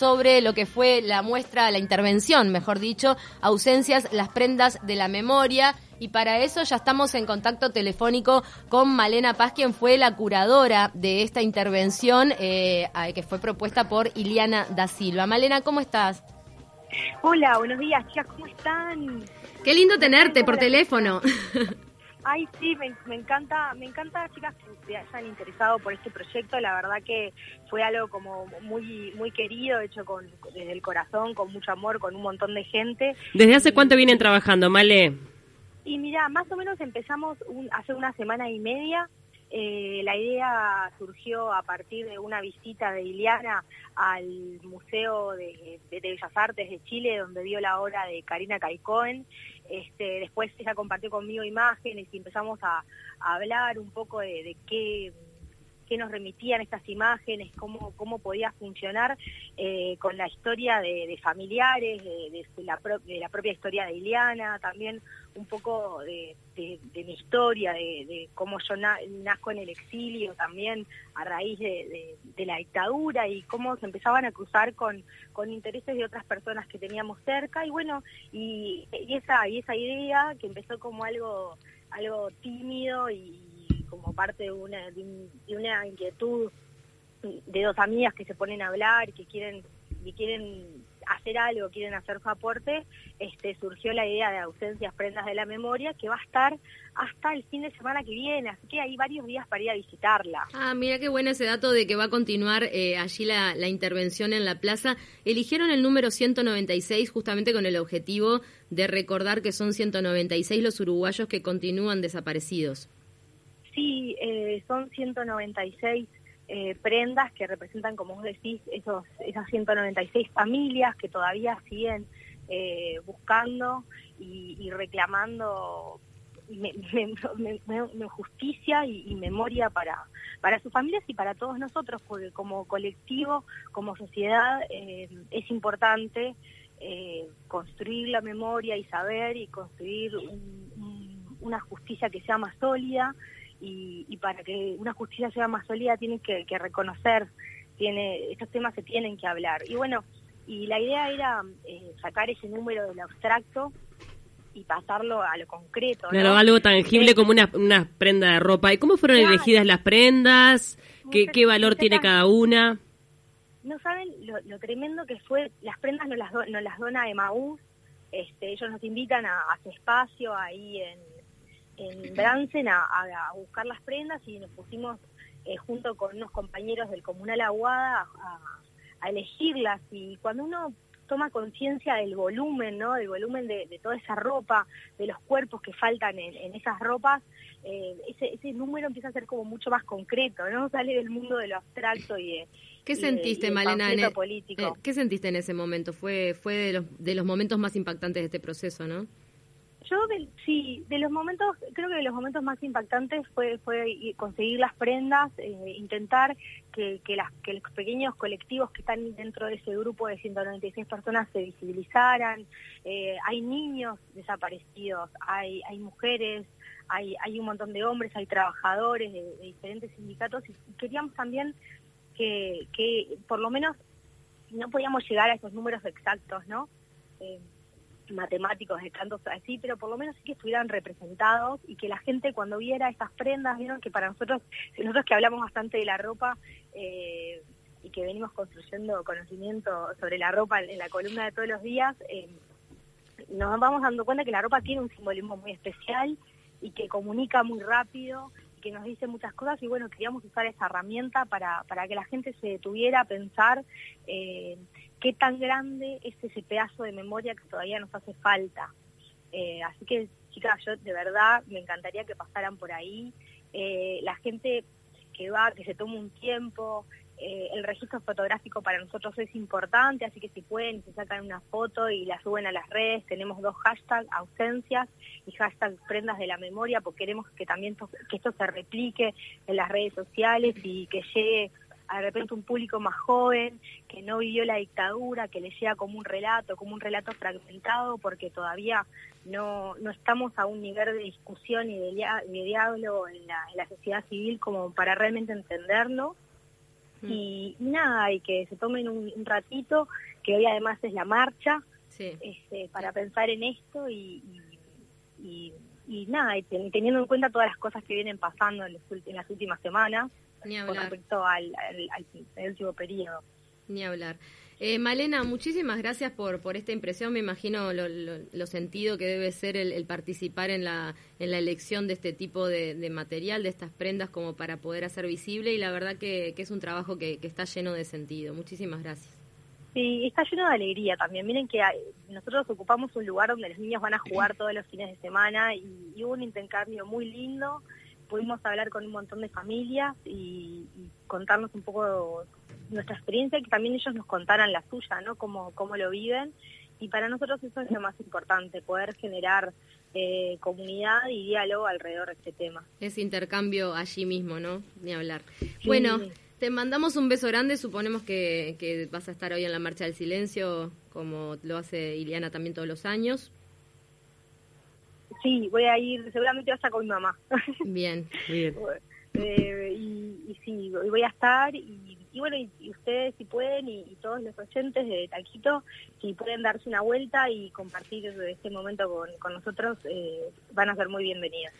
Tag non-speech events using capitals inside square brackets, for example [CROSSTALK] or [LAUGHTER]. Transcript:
sobre lo que fue la muestra, la intervención, mejor dicho, ausencias, las prendas de la memoria. Y para eso ya estamos en contacto telefónico con Malena Paz, quien fue la curadora de esta intervención eh, que fue propuesta por Iliana da Silva. Malena, ¿cómo estás? Hola, buenos días, chicas, ¿cómo están? Qué lindo tenerte por teléfono. [LAUGHS] Ay, sí, me, encanta, me encanta, chicas, que se hayan interesado por este proyecto. La verdad que fue algo como muy, muy querido, hecho con, desde el corazón, con mucho amor, con un montón de gente. ¿Desde hace cuánto vienen trabajando, Male? Y mira, más o menos empezamos hace una semana y media. Eh, la idea surgió a partir de una visita de Iliana al Museo de, Bellas Artes de Chile, donde vio la obra de Karina Caicoen. Este, después ella compartió conmigo imágenes y empezamos a, hablar un poco de qué qué nos remitían estas imágenes, cómo, cómo podía funcionar eh, con la historia de, familiares, de, la propia historia de Iliana, también un poco de, mi historia, de, cómo yo nazco en el exilio también a raíz de, la dictadura y cómo se empezaban a cruzar con, con intereses de otras personas que teníamos cerca. Y bueno, y, esa, y esa idea que empezó como algo, algo tímido y como parte de una, de, una inquietud de dos amigas que se ponen a hablar, que quieren, que quieren hacer algo, quieren hacer su aporte, este, surgió la idea de ausencias prendas de la memoria que va a estar hasta el fin de semana que viene, así que hay varios días para ir a visitarla. Ah, mira qué bueno ese dato de que va a continuar eh, allí la, la, intervención en la plaza. Eligieron el número 196 justamente con el objetivo de recordar que son 196 los uruguayos que continúan desaparecidos. Sí, eh, son 196 eh, prendas que representan, como vos decís, esos, esas 196 familias que todavía siguen eh, buscando y, reclamando justicia y, memoria para, para sus familias y para todos nosotros, porque como colectivo, como sociedad, es importante construir la memoria y saber y construir una justicia que sea más sólida y, para que una justicia sea más sólida tiene que, reconocer, tiene estos temas se tienen que hablar. Y bueno, y la idea era eh, sacar ese número del abstracto y pasarlo a lo concreto. Claro, algo tangible como una, una prenda de ropa. ¿Y cómo fueron elegidas las prendas? ¿Qué, qué valor tiene cada una? No saben lo, tremendo que fue, las prendas nos las, nos las dona Emaús, este, ellos nos invitan a, a su espacio ahí en, en Bransen a, buscar las prendas y nos pusimos eh, junto con unos compañeros del Comunal Aguada a, elegirlas y cuando uno toma conciencia del volumen, ¿no? Del volumen de, toda esa ropa, de los cuerpos que faltan en, esas ropas, eh, ese, número empieza a ser como mucho más concreto, ¿no? [LAUGHS] Sale del mundo de lo abstracto y de... ¿Qué sentiste, Malena? En, e- político. Eh, ¿Qué sentiste en ese momento? Fue, fue de, los, de los momentos más impactantes de este proceso, ¿no? Yo sí, de los momentos, creo que de los momentos más impactantes fue, fue conseguir las prendas, eh, intentar que, que, los pequeños colectivos que están dentro de ese grupo de 196 personas se visibilizaran. Eh, hay niños desaparecidos, hay, hay mujeres, hay, hay un montón de hombres, hay trabajadores de, diferentes sindicatos y queríamos también que, que por lo menos no podíamos llegar a esos números exactos, ¿no? Eh, matemáticos de tantos así, pero por lo menos sí que estuvieran representados y que la gente cuando viera estas prendas, vieron que para nosotros, nosotros que hablamos bastante de la ropa eh, y que venimos construyendo conocimiento sobre la ropa en la columna de todos los días, eh, nos vamos dando cuenta que la ropa tiene un simbolismo muy especial y que comunica muy rápido que nos dice muchas cosas y bueno, queríamos usar esa herramienta para, para que la gente se detuviera a pensar eh, qué tan grande es ese pedazo de memoria que todavía nos hace falta. Eh, así que, chicas, yo de verdad me encantaría que pasaran por ahí. Eh, la gente que va, que se tome un tiempo, eh, el registro fotográfico para nosotros es importante, así que si pueden, se sacan una foto y la suben a las redes. Tenemos dos hashtags, ausencias y hashtag prendas de la memoria, porque queremos que también que esto se replique en las redes sociales y que llegue de repente un público más joven, que no vivió la dictadura, que le llega como un relato, como un relato fragmentado, porque todavía no, no estamos a un nivel de discusión y de, diálogo en la, sociedad civil como para realmente entenderlo. Mm. Y, nada, y que se tomen un, ratito, que hoy además es la marcha, este, para pensar en esto y, y, nada, y teniendo en cuenta todas las cosas que vienen pasando en, las últimas semanas con respecto al, al último periodo. Ni hablar. Eh, Malena, muchísimas gracias por, por esta impresión. Me imagino lo, lo, sentido que debe ser el, participar en la, en la elección de este tipo de, material, de estas prendas, como para poder hacer visible. Y la verdad que, es un trabajo que, está lleno de sentido. Muchísimas gracias. Sí, está lleno de alegría también. Miren que nosotros ocupamos un lugar donde los niños van a jugar [CLEARS THROAT] todos los fines de semana y, hubo un intercambio muy lindo. Pudimos hablar con un montón de familias y, y contarnos un poco nuestra experiencia y que también ellos nos contaran la suya, ¿no? Cómo, cómo lo viven. Y para nosotros eso es lo más importante, poder generar eh, comunidad y diálogo alrededor de este tema. Es intercambio allí mismo, ¿no? Ni hablar. Bueno, te mandamos un beso grande, suponemos que, que vas a estar hoy en la Marcha del Silencio, como lo hace Iliana también todos los años. Sí, voy a ir, seguramente vas a con mi mamá. [LAUGHS] Bien, bien. Eh, y, y, sí, voy a estar y y bueno, y, ustedes si pueden, y, todos los oyentes de Taquito, si pueden darse una vuelta y compartir este momento con, nosotros, eh, van a ser muy bienvenidos.